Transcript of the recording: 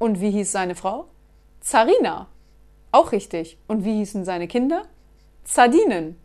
Und wie hieß seine Frau? Zarina. Auch richtig. Und wie hießen seine Kinder? Zardinen.